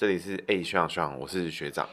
这里是 A 学长学长，我是学长。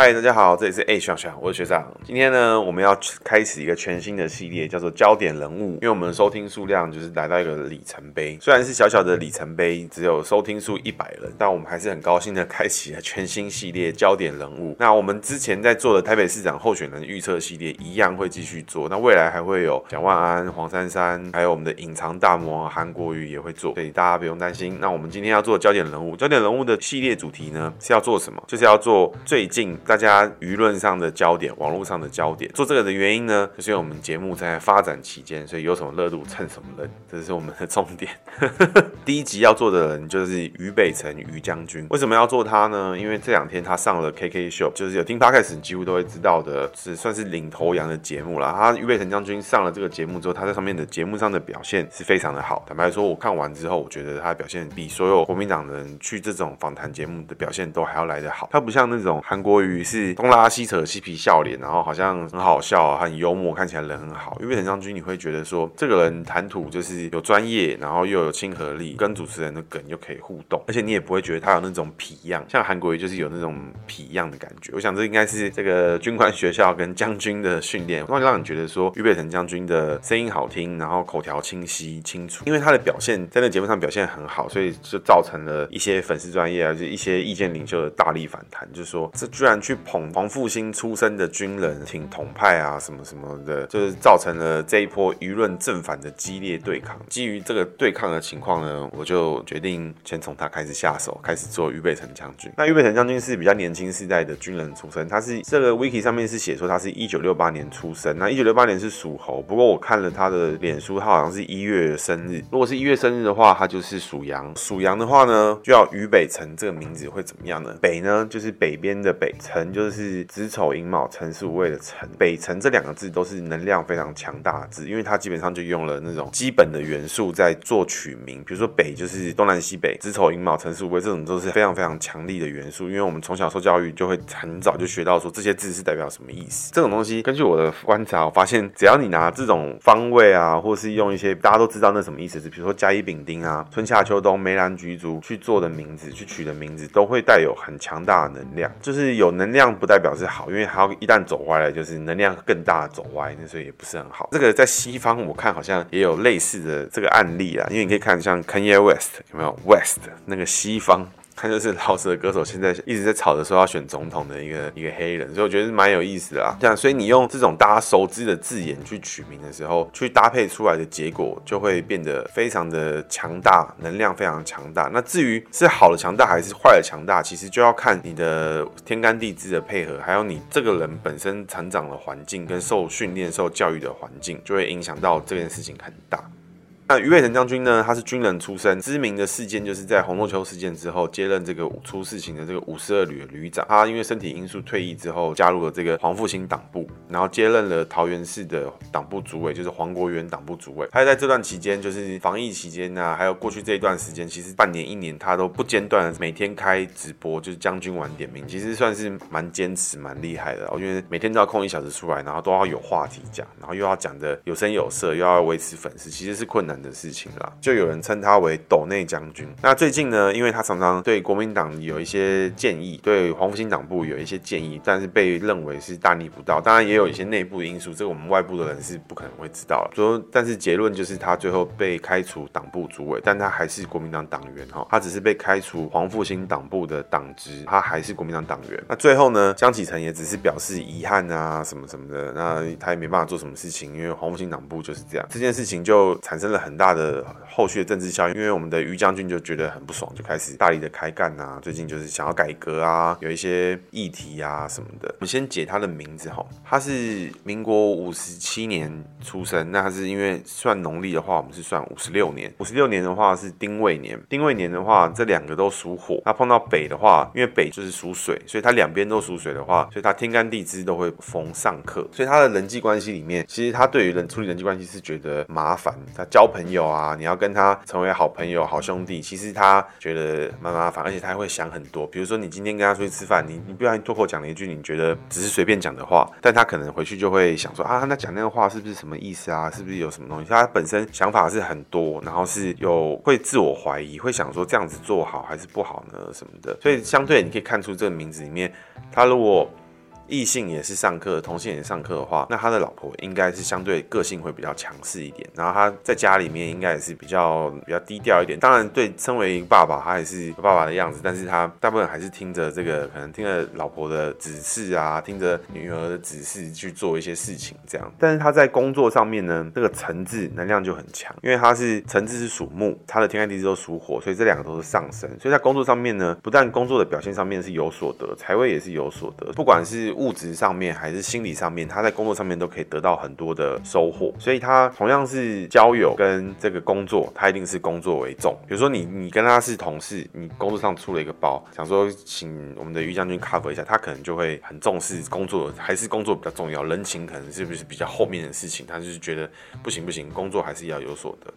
嗨，大家好，这里是 A 学长，我是学长。今天呢，我们要开始一个全新的系列，叫做焦点人物。因为我们的收听数量就是来到一个里程碑，虽然是小小的里程碑，只有收听数一百人，但我们还是很高兴的开启了全新系列焦点人物。那我们之前在做的台北市长候选人预测系列一样会继续做，那未来还会有蒋万安、黄珊珊，还有我们的隐藏大魔韩国瑜也会做，所以大家不用担心。那我们今天要做焦点人物，焦点人物的系列主题呢是要做什么？就是要做最近。大家舆论上的焦点，网络上的焦点，做这个的原因呢，就是因为我们节目在发展期间，所以有什么热度蹭什么人，这是我们的重点。第一集要做的人就是于北辰于将军，为什么要做他呢？因为这两天他上了 KK Show，就是有听 Podcast 几乎都会知道的，是算是领头羊的节目了。他于北辰将军上了这个节目之后，他在上面的节目上的表现是非常的好。坦白说，我看完之后，我觉得他的表现比所有国民党人去这种访谈节目的表现都还要来得好。他不像那种韩国瑜于是。东拉西扯，嬉皮笑脸，然后好像很好笑，很幽默，看起来人很好。于北辰将军，你会觉得说，这个人谈吐就是有专业，然后又有亲和力，跟主持人的梗又可以互动，而且你也不会觉得他有那种痞样，像韩国瑜就是有那种痞样的感觉。我想这应该是这个军官学校跟将军的训练，会让你觉得说，于北辰将军的声音好听，然后口条清晰清楚。因为他的表现在那节目上表现很好，所以就造成了一些粉丝专业啊，就一些意见领袖的大力反弹，就是说这居然去捧。黄复兴出身的军人挺统派啊，什么什么的，就是造成了这一波舆论正反的激烈对抗。基于这个对抗的情况呢，我就决定先从他开始下手，开始做于北辰将军。那于北辰将军是比较年轻世代的军人出身，他是这个 wiki 上面是写说他是一九六八年出生，那一九六八年是属猴。不过我看了他的脸书，他好像是一月生日。如果是一月生日的话，他就是属羊。属羊的话呢，就要于北辰这个名字会怎么样呢？北呢就是北边的北，辰就是。子丑寅卯辰巳午未的辰，北辰这两个字都是能量非常强大的字，因为它基本上就用了那种基本的元素在做取名，比如说北就是东南西北，子丑寅卯辰巳午未这种都是非常非常强力的元素，因为我们从小受教育就会很早就学到说这些字是代表什么意思。这种东西根据我的观察，我发现只要你拿这种方位啊，或是用一些大家都知道那什么意思是，比如说甲乙丙丁啊，春夏秋冬梅兰菊竹去做的名字，去取的名字都会带有很强大的能量，就是有能量不。代表是好，因为它一旦走歪了，就是能量更大的走歪，那所以也不是很好。这个在西方我看好像也有类似的这个案例啊，因为你可以看像 Kanye West 有没有 West 那个西方。他就是饶舌歌手，现在一直在吵着说要选总统的一个一个黑人，所以我觉得蛮有意思的啊。这样，所以你用这种大家熟知的字眼去取名的时候，去搭配出来的结果就会变得非常的强大，能量非常强大。那至于是好的强大还是坏的强大，其实就要看你的天干地支的配合，还有你这个人本身成长的环境跟受训练、受教育的环境，就会影响到这件事情很大。那于伟成将军呢？他是军人出身，知名的事件就是在洪仲丘事件之后接任这个出事情的这个五十二旅的旅长。他因为身体因素退役之后，加入了这个黄复兴党部，然后接任了桃园市的党部主委，就是黄国元党部主委。他在这段期间，就是防疫期间啊，还有过去这一段时间，其实半年一年他都不间断每天开直播，就是将军晚点名，其实算是蛮坚持、蛮厉害的。我觉得每天都要空一小时出来，然后都要有话题讲，然后又要讲的有声有色，又要维持粉丝，其实是困难的事情啦，就有人称他为斗内将军。那最近呢，因为他常常对国民党有一些建议，对黄复兴党部有一些建议，但是被认为是大逆不道。当然也有一些内部因素，这个我们外部的人是不可能会知道了。说，但是结论就是他最后被开除党部主委，但他还是国民党党员哈，他只是被开除黄复兴党部的党职，他还是国民党党员。那最后呢，江启臣也只是表示遗憾啊，什么什么的，那他也没办法做什么事情，因为黄复兴党部就是这样。这件事情就产生了很很大的。后续的政治效应，因为我们的于将军就觉得很不爽，就开始大力的开干啊。最近就是想要改革啊，有一些议题啊什么的。我们先解他的名字哈，他是民国五十七年出生，那他是因为算农历的话，我们是算五十六年。五十六年的话是丁未年，丁未年的话这两个都属火。那碰到北的话，因为北就是属水，所以他两边都属水的话，所以他天干地支都会逢上克。所以他的人际关系里面，其实他对于人处理人际关系是觉得麻烦，他交朋朋友啊，你要跟他成为好朋友、好兄弟，其实他觉得蛮麻烦，而且他会想很多。比如说你今天跟他出去吃饭，你你不小心脱口讲了一句你觉得只是随便讲的话，但他可能回去就会想说啊，那讲那个话是不是什么意思啊？是不是有什么东西？他本身想法是很多，然后是有会自我怀疑，会想说这样子做好还是不好呢？什么的。所以相对你可以看出这个名字里面，他如果。异性也是上课，同性也是上课的话，那他的老婆应该是相对个性会比较强势一点，然后他在家里面应该也是比较比较低调一点。当然，对，身为一个爸爸，他也是爸爸的样子，但是他大部分还是听着这个，可能听着老婆的指示啊，听着女儿的指示去做一些事情这样。但是他在工作上面呢，这个辰字能量就很强，因为他是辰字是属木，他的天干地支都属火，所以这两个都是上升，所以在工作上面呢，不但工作的表现上面是有所得，财位也是有所得，不管是。物质上面还是心理上面，他在工作上面都可以得到很多的收获，所以他同样是交友跟这个工作，他一定是工作为重。比如说你你跟他是同事，你工作上出了一个包，想说请我们的于将军 cover 一下，他可能就会很重视工作，还是工作比较重要，人情可能是不是比较后面的事情，他就是觉得不行不行，工作还是要有所得。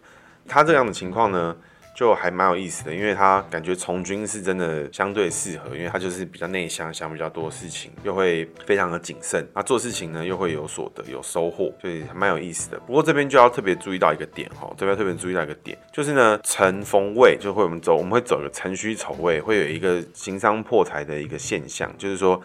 他这样的情况呢，就还蛮有意思的，因为他感觉从军是真的相对适合，因为他就是比较内向，想比较多事情，又会非常的谨慎，他做事情呢又会有所得，有收获，所以还蛮有意思的。不过这边就要特别注意到一个点哈，这边特别注意到一个点，就是呢辰逢未就会我们走，我们会走一个辰戌丑未，会有一个行商破财的一个现象，就是说。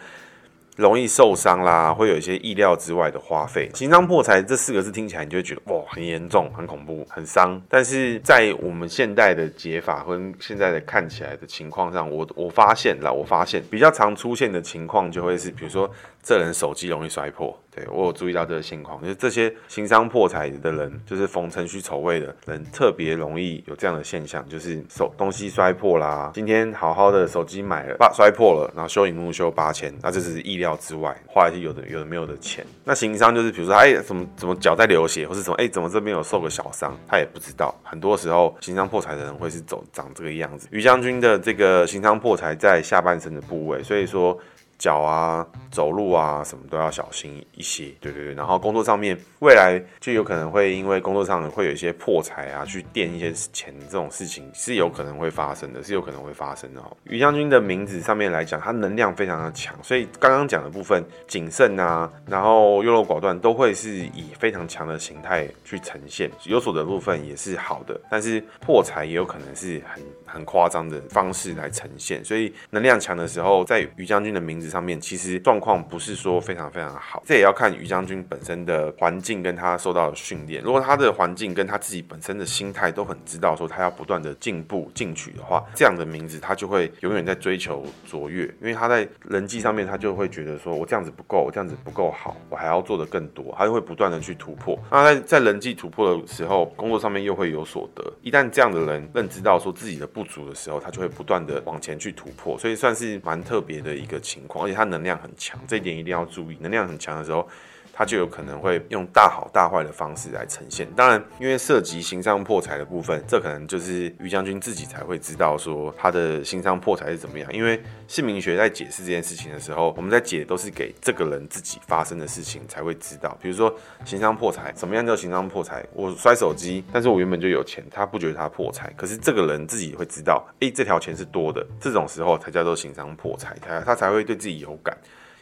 容易受伤啦，会有一些意料之外的花费。情商破财这四个字听起来，你就会觉得哇，很严重、很恐怖、很伤。但是在我们现代的解法跟现在的看起来的情况上，我我发现了，我发现比较常出现的情况就会是，比如说这人手机容易摔破。我有注意到这个现况，就是这些行商破财的人，就是逢辰戌丑未的人，特别容易有这样的现象，就是手东西摔破啦。今天好好的手机买了，把摔破了，然后修萤幕修八千，那这是意料之外，花一些有的有的没有的钱。那行商就是比如说，哎，怎么怎么脚在流血，或是什么，哎，怎么这边有受个小伤，他也不知道。很多时候行商破财的人会是走长这个样子。于将军的这个行商破财在下半身的部位，所以说。脚啊，走路啊，什么都要小心一些。对对对，然后工作上面，未来就有可能会因为工作上会有一些破财啊，去垫一些钱，这种事情是有可能会发生的，是有可能会发生的哦。于将军的名字上面来讲，他能量非常的强，所以刚刚讲的部分谨慎啊，然后优柔寡断，都会是以非常强的形态去呈现。有所得部分也是好的，但是破财也有可能是很很夸张的方式来呈现。所以能量强的时候，在于将军的名字。上面其实状况不是说非常非常好，这也要看于将军本身的环境跟他受到的训练。如果他的环境跟他自己本身的心态都很知道说他要不断的进步进取的话，这样的名字他就会永远在追求卓越，因为他在人际上面他就会觉得说我这样子不够，我这样子不够好，我还要做得更多，他就会不断的去突破。那在在人际突破的时候，工作上面又会有所得。一旦这样的人认知到说自己的不足的时候，他就会不断的往前去突破，所以算是蛮特别的一个情况。而且它能量很强，这一点一定要注意。能量很强的时候，他就有可能会用大好大坏的方式来呈现。当然，因为涉及行商破财的部分，这可能就是于将军自己才会知道说他的行商破财是怎么样。因为姓名学在解释这件事情的时候，我们在解都是给这个人自己发生的事情才会知道。比如说行商破财，怎么样叫行商破财？我摔手机，但是我原本就有钱，他不觉得他破财，可是这个人自己会知道，诶，这条钱是多的，这种时候才叫做行商破财，他他才会对自己有感。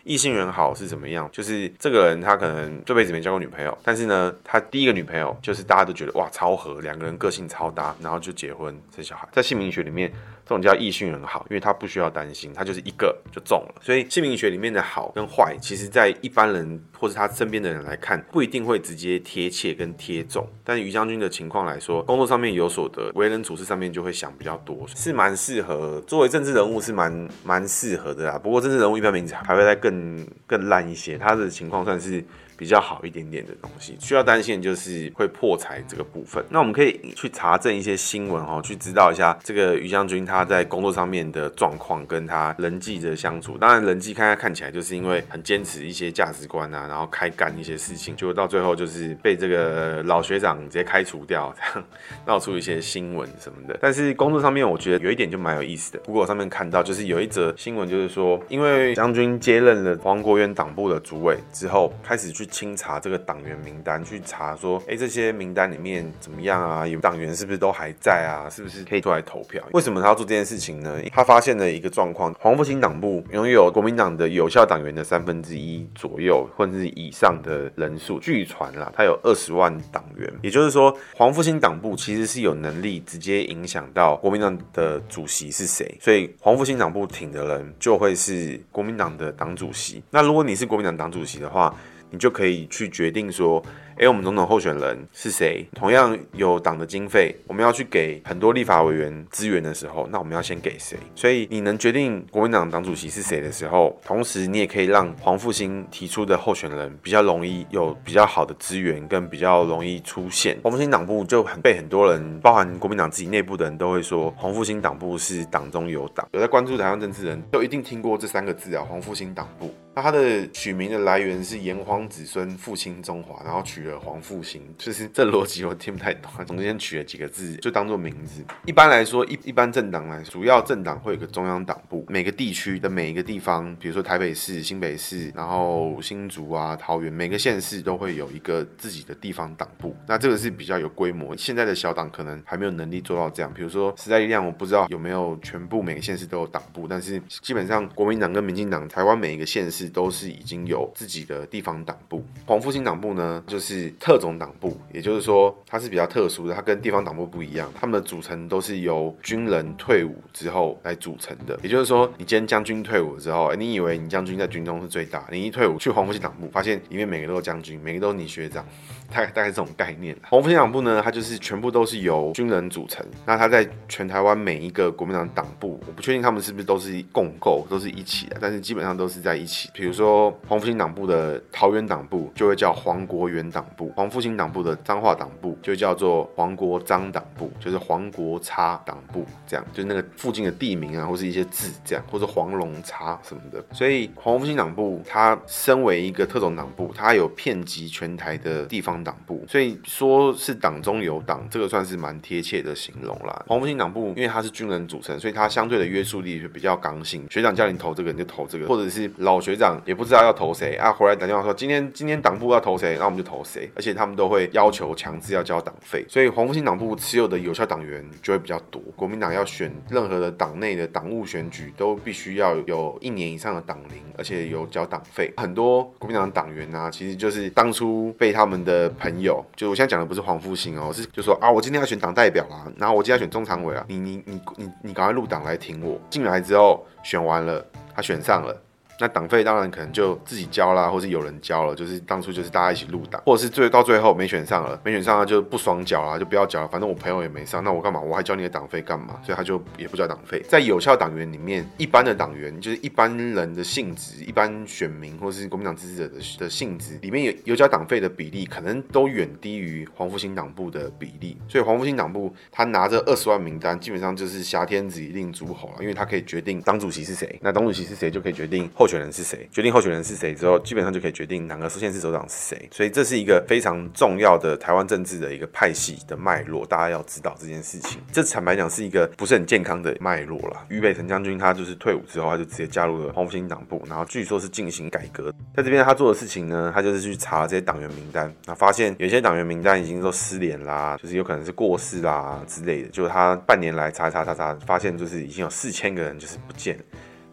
异性缘好是怎么样？就是这个人他可能这辈子没交过女朋友，但是呢，他第一个女朋友就是大家都觉得哇超合，两个人个性超搭，然后就结婚生小孩。在姓名学里面，这种叫异性缘好，因为他不需要担心，他就是一个就中了。所以姓名学里面的好跟坏，其实在一般人或是他身边的人来看，不一定会直接贴切跟贴中。但于将军的情况来说，工作上面有所得，为人处事上面就会想比较多，是蛮适合作为政治人物，是蛮蛮适合的啦。不过政治人物一般名字还会再更。更烂一些，他的情况算是比较好一点点的东西。需要担心的就是会破财这个部分。那我们可以去查证一些新闻哦，去知道一下这个于将军他他在工作上面的状况，跟他人际的相处。当然，人际看他看起来就是因为很坚持一些价值观啊，然后开干一些事情，结果到最后就是被这个老学长直接开除掉，这样闹出一些新闻什么的。但是工作上面，我觉得有一点就蛮有意思的。不过我上面看到就是有一则新闻，就是说因为将军接任了黄国渊党部的主委之后，开始。去清查这个党员名单，去查说，哎，这些名单里面怎么样啊？有党员是不是都还在啊？是不是可以出来投票？为什么他要做这件事情呢？他发现了一个状况，黄复兴党部拥有国民党的有效党员的三分之一左右，或者是以上的人数。据传啦，他有二十万党员，也就是说，黄复兴党部其实是有能力直接影响到国民党的主席是谁，所以黄复兴党部挺的人就会是国民党的党主席。那如果你是国民党党主席的话，你就可以去决定说，诶，我们总统候选人是谁？同样有党的经费，我们要去给很多立法委员资源的时候，那我们要先给谁？所以你能决定国民党党主席是谁的时候，同时你也可以让黄复兴提出的候选人比较容易有比较好的资源，跟比较容易出现。黄复兴党部就很被很多人，包含国民党自己内部的人都会说，黄复兴党部是党中有党。有在关注台湾政治人都一定听过这三个字啊，黄复兴党部。那它的取名的来源是炎黄子孙复兴中华，然后取了黄复兴，就是这逻辑我听不太懂，中间取了几个字就当做名字。一般来说，一一般政党来，主要政党会有个中央党部，每个地区的每一个地方，比如说台北市、新北市，然后新竹啊、桃园，每个县市都会有一个自己的地方党部。那这个是比较有规模，现在的小党可能还没有能力做到这样。比如说时代力量，我不知道有没有全部每个县市都有党部，但是基本上国民党跟民进党，台湾每一个县市。都是已经有自己的地方党部，黄复兴党部呢，就是是特种党部，也就是说它是比较特殊的，它跟地方党部不一样，他们的组成都是由军人退伍之后来组成的，也就是说，你今天将军退伍之后，你以为你将军在军中是最大，你一退伍去黄复兴党部，发现里面每个都是将军，每个都是你学长，大概大概这种概念。黄复兴党部呢，它就是全部都是由军人组成，那它在全台湾每一个国民党党部，我不确定他们是不是都是共构，都是一起的，但是基本上都是在一起。比如说黄复兴党部的桃园党部就会叫黄国元党部，黄复兴党部的彰化党部就叫做黄国彰党部，就是黄国差党部，这样就是那个附近的地名啊，或是一些字这样，或者黄龙差什么的。所以黄复兴党部它身为一个特种党部，它有遍及全台的地方党部，所以说是党中有党，这个算是蛮贴切的形容啦。黄复兴党部因为它是军人组成，所以它相对的约束力就比较刚性，学长叫你投这个你就投这个，或者是老学长也不知道要投谁啊，回来打电话说今天今天党部要投谁，那我们就投谁，而且他们都会要求强制要交党费，所以黄复兴党部持有的有效党员就会比较多。国民党要选任何的党内的党务选举，都必须要有一年以上的党龄，而且有交党费。很多国民党党员啊，其实就是当初被他们的朋友，就我现在讲的不是黄复兴哦，是就说啊，我今天要选党代表啊，然后我今天要选中常委啊，你你你你你赶快入党来挺我。进来之后选完了，他选上了。那党费当然可能就自己交啦，或是有人交了，就是当初就是大家一起入党，或者是最到最后没选上了，没选上了就不爽缴啦，就不要缴了，反正我朋友也没上，那我干嘛？我还交你的党费干嘛？所以他就也不交党费。在有效党员里面，一般的党员就是一般人的性质，一般选民或是国民党支持者的的性质里面有有交党费的比例，可能都远低于黄复兴党部的比例。所以黄复兴党部他拿着二十万名单，基本上就是挟天子以令诸侯了，因为他可以决定党主席是谁，那党主席是谁就可以决定后。候选人是谁？决定候选人是谁之后，基本上就可以决定哪个县市首长是谁。所以这是一个非常重要的台湾政治的一个派系的脉络，大家要知道这件事情。这坦白讲是一个不是很健康的脉络了。于北辰将军他就是退伍之后，他就直接加入了黄复兴党部，然后据说是进行改革。在这边他做的事情呢，他就是去查这些党员名单，那发现有些党员名单已经都失联啦，就是有可能是过世啦之类的。就是他半年来查查查查，发现就是已经有四千个人就是不见。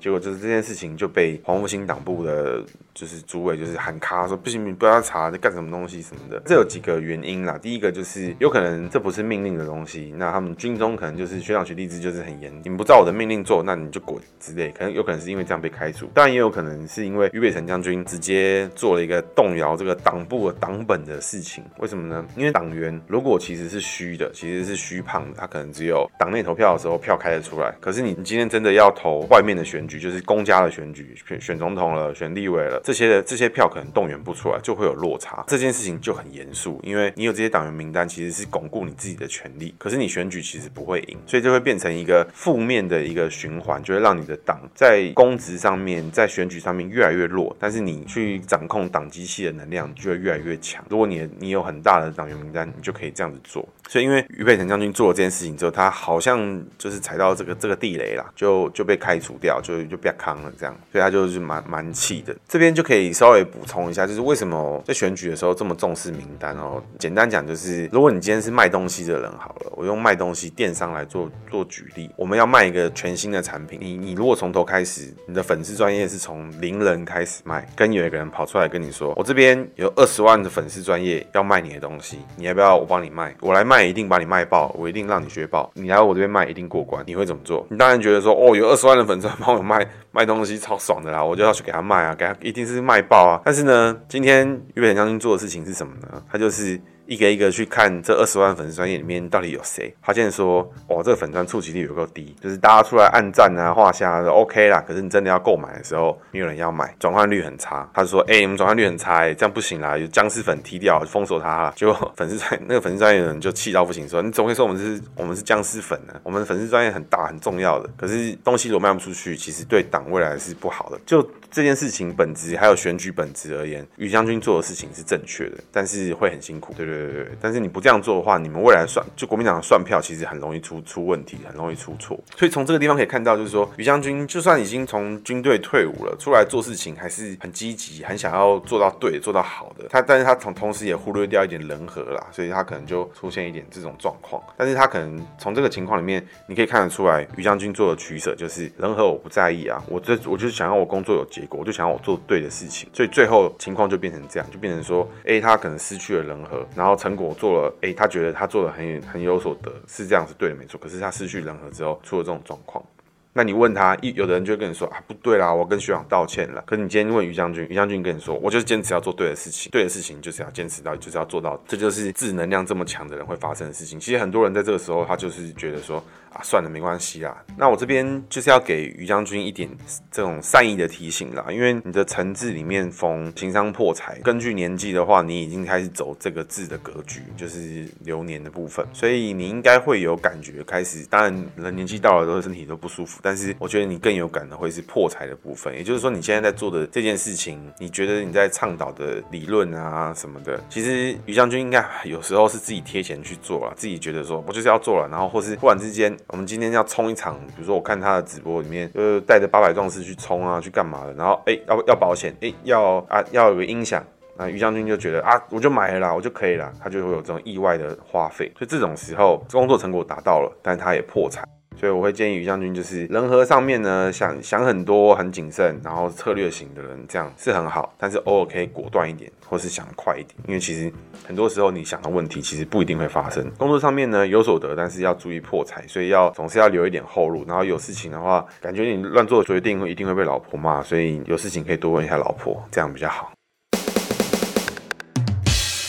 结果就是这件事情就被黄复兴党部的。就是主委就是喊卡说不行，你不要查在干什么东西什么的。这有几个原因啦。第一个就是有可能这不是命令的东西，那他们军中可能就是学长学弟制就是很严，你们不照我的命令做，那你就滚之类。可能有可能是因为这样被开除，当然也有可能是因为于北辰将军直接做了一个动摇这个党部的党本的事情。为什么呢？因为党员如果其实是虚的，其实是虚胖的，他可能只有党内投票的时候票开得出来。可是你你今天真的要投外面的选举，就是公家的选举，选选总统了，选立委了。这些这些票可能动员不出来，就会有落差。这件事情就很严肃，因为你有这些党员名单，其实是巩固你自己的权利。可是你选举其实不会赢，所以就会变成一个负面的一个循环，就会让你的党在公职上面，在选举上面越来越弱。但是你去掌控党机器的能量就会越来越强。如果你你有很大的党员名单，你就可以这样子做。所以因为于北辰将军做了这件事情之后，他好像就是踩到这个这个地雷啦，就就被开除掉，就就变康了这样，所以他就是蛮蛮气的。这边就可以稍微补充一下，就是为什么在选举的时候这么重视名单哦？简单讲就是，如果你今天是卖东西的人好了，我用卖东西电商来做做举例，我们要卖一个全新的产品，你你如果从头开始，你的粉丝专业是从零人开始卖，跟有一个人跑出来跟你说，我这边有二十万的粉丝专业要卖你的东西，你要不要我帮你卖？我来卖一定把你卖爆，我一定让你学爆，你来我这边卖一定过关，你会怎么做？你当然觉得说，哦，有二十万的粉丝帮我卖卖东西超爽的啦，我就要去给他卖啊，给他一定是卖爆啊。但是呢，今天于北辰将军做的事情是什么呢？他就是。一个一个去看这二十万粉丝专业里面到底有谁，他现在说，哇，这个粉专触及率有够低，就是大家出来按赞啊、画下都 OK 啦，可是你真的要购买的时候，没有人要买，转换率很差。他就说，哎、我们转换率很差、欸，这样不行啦，有僵尸粉踢掉，封锁他了。结果 粉丝专那个粉丝专业的人就气到不行，说，你怎么会说我们是我们是僵尸粉呢？我们粉丝专业很大很重要的，可是东西如果卖不出去，其实对党未来是不好的。就这件事情本质还有选举本质而言，于将军做的事情是正确的，但是会很辛苦。对对对对，但是你。不这样做的话，你们未来算就国民党的算票，其实很容易出出问题，很容易出错。所以从这个地方可以看到，就是说于将军就算已经从军队退伍了，出来做事情还是很积极，很想要做到对，做到好的。他但是他同同时也忽略掉一点人和啦，所以他可能就出现一点这种状况。但是他可能从这个情况里面，你可以看得出来，于将军做的取舍就是人和我不在意啊，我这我就是想要我工作有结果，我就想要我做对的事情。所以最后情况就变成这样，就变成说，哎，他可能失去了人和，然后成果做了。哎、欸，他觉得他做的很很有所得，是这样是对的，没错。可是他失去人和之后，出了这种状况。那你问他，一有的人就会跟你说啊，不对啦，我跟学长道歉了。可是你今天问于将军，于将军跟你说，我就是坚持要做对的事情，对的事情就是要坚持到，就是要做到，这就是自能量这么强的人会发生的事情。其实很多人在这个时候，他就是觉得说。啊，算了，没关系啦。那我这边就是要给于将军一点这种善意的提醒啦，因为你的辰字里面逢情伤破财，根据年纪的话，你已经开始走这个字的格局，就是流年的部分，所以你应该会有感觉开始。当然，人年纪到了都身体都不舒服，但是我觉得你更有感的会是破财的部分，也就是说你现在在做的这件事情，你觉得你在倡导的理论啊什么的，其实于将军应该有时候是自己贴钱去做了，自己觉得说我就是要做了，然后或是忽然之间。我们今天要冲一场，比如说我看他的直播里面，就是带着八百壮士去冲啊，去干嘛的？然后哎、欸，要要保险，哎、要啊，要有个音响。那于将军就觉得啊，我就买了啦，我就可以了，他就会有这种意外的花费。所以这种时候，工作成果达到了，但他也破产。所以我会建议于将军，就是人和上面呢，想想很多，很谨慎，然后策略型的人，这样是很好。但是偶尔可以果断一点，或是想快一点，因为其实很多时候你想的问题，其实不一定会发生。工作上面呢有所得，但是要注意破财，所以要总是要留一点后路。然后有事情的话，感觉你乱做决定一定会被老婆骂，所以有事情可以多问一下老婆，这样比较好。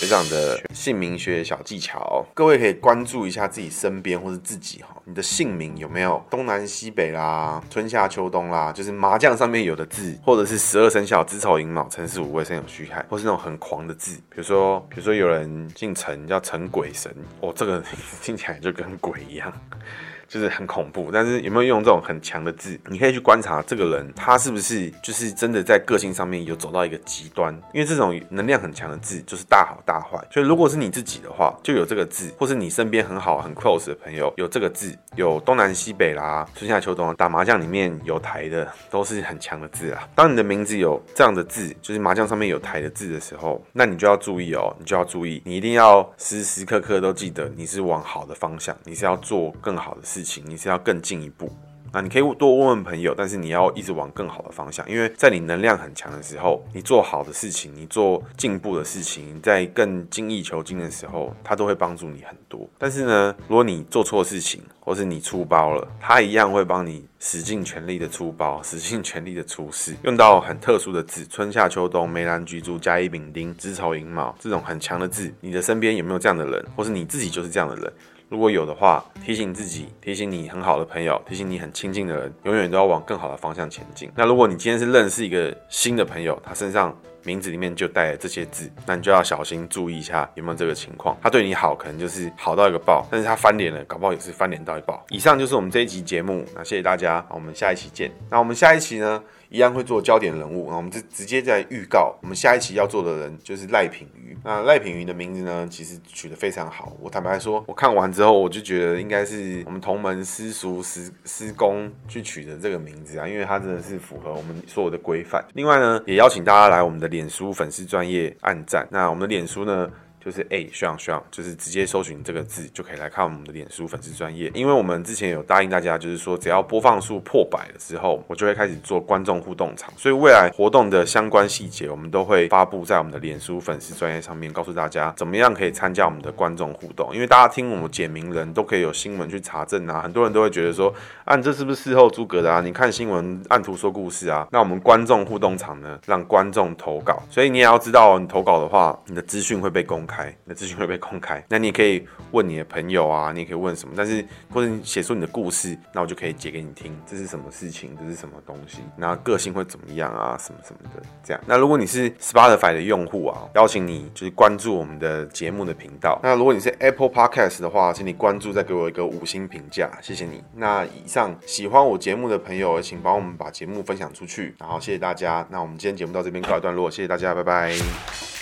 学长的姓名学小技巧，各位可以关注一下自己身边或是自己哈，你的姓名有没有东南西北啦、春夏秋冬啦，就是麻将上面有的字，或者是十二生肖子丑寅卯辰巳午未申酉戌亥，或是那种很狂的字，比如说，比如说有人姓陈叫陈鬼神，哦，这个 听起来就跟鬼一样。就是很恐怖，但是有没有用这种很强的字？你可以去观察这个人，他是不是就是真的在个性上面有走到一个极端？因为这种能量很强的字就是大好大坏。所以如果是你自己的话，就有这个字，或是你身边很好很 close 的朋友有这个字，有东南西北啦、春夏秋冬，打麻将里面有台的都是很强的字啊。当你的名字有这样的字，就是麻将上面有台的字的时候，那你就要注意哦，你就要注意，你一定要时时刻刻都记得你是往好的方向，你是要做更好的事。情你是要更进一步，那你可以多问问朋友，但是你要一直往更好的方向，因为在你能量很强的时候，你做好的事情，你做进步的事情，在更精益求精的时候，它都会帮助你很多。但是呢，如果你做错事情，或是你出包了，它一样会帮你使尽全力的出包，使尽全力的出事，用到很特殊的字，春夏秋冬、梅兰菊竹、甲乙丙丁、子丑寅卯这种很强的字，你的身边有没有这样的人，或是你自己就是这样的人？如果有的话，提醒自己，提醒你很好的朋友，提醒你很亲近的人，永远都要往更好的方向前进。那如果你今天是认识一个新的朋友，他身上名字里面就带这些字，那你就要小心注意一下有没有这个情况。他对你好，可能就是好到一个爆，但是他翻脸了，搞不好也是翻脸到一爆。以上就是我们这一集节目，那谢谢大家，我们下一期见。那我们下一期呢，一样会做焦点人物，那我们就直接在预告，我们下一期要做的人就是赖品瑜。那赖品瑜的名字呢，其实取得非常好。我坦白说，我看完之后，我就觉得应该是我们同门师叔师师公去取的这个名字啊，因为他真的是符合我们所有的规范。另外呢，也邀请大家来我们的脸书粉丝专业按赞。那我们的脸书呢，就是哎，学长学长，就是直接搜寻这个字就可以来看我们的脸书粉丝专业。因为我们之前有答应大家，就是说只要播放数破百的时候，我就会开始做观众互动场。所以未来活动的相关细节，我们都会发布在我们的脸书粉丝专业上面，告诉大家怎么样可以参加我们的观众互动。因为大家听我们简明人都可以有新闻去查证啊，很多人都会觉得说，啊，你这是不是事后诸葛的啊？你看新闻按图说故事啊？那我们观众互动场呢，让观众投稿，所以你也要知道，你投稿的话，你的资讯会被公开。开，你的资讯会被公开，那你可以问你的朋友啊，你也可以问什么，但是或者你写出你的故事，那我就可以解给你听，这是什么事情，这是什么东西，那个性会怎么样啊，什么什么的，这样。那如果你是 Spotify 的用户啊，邀请你就是关注我们的节目的频道。那如果你是 Apple Podcast 的话，请你关注，再给我一个五星评价，谢谢你。那以上喜欢我节目的朋友，请帮我们把节目分享出去，然后谢谢大家。那我们今天节目到这边告一段落，谢谢大家，拜拜。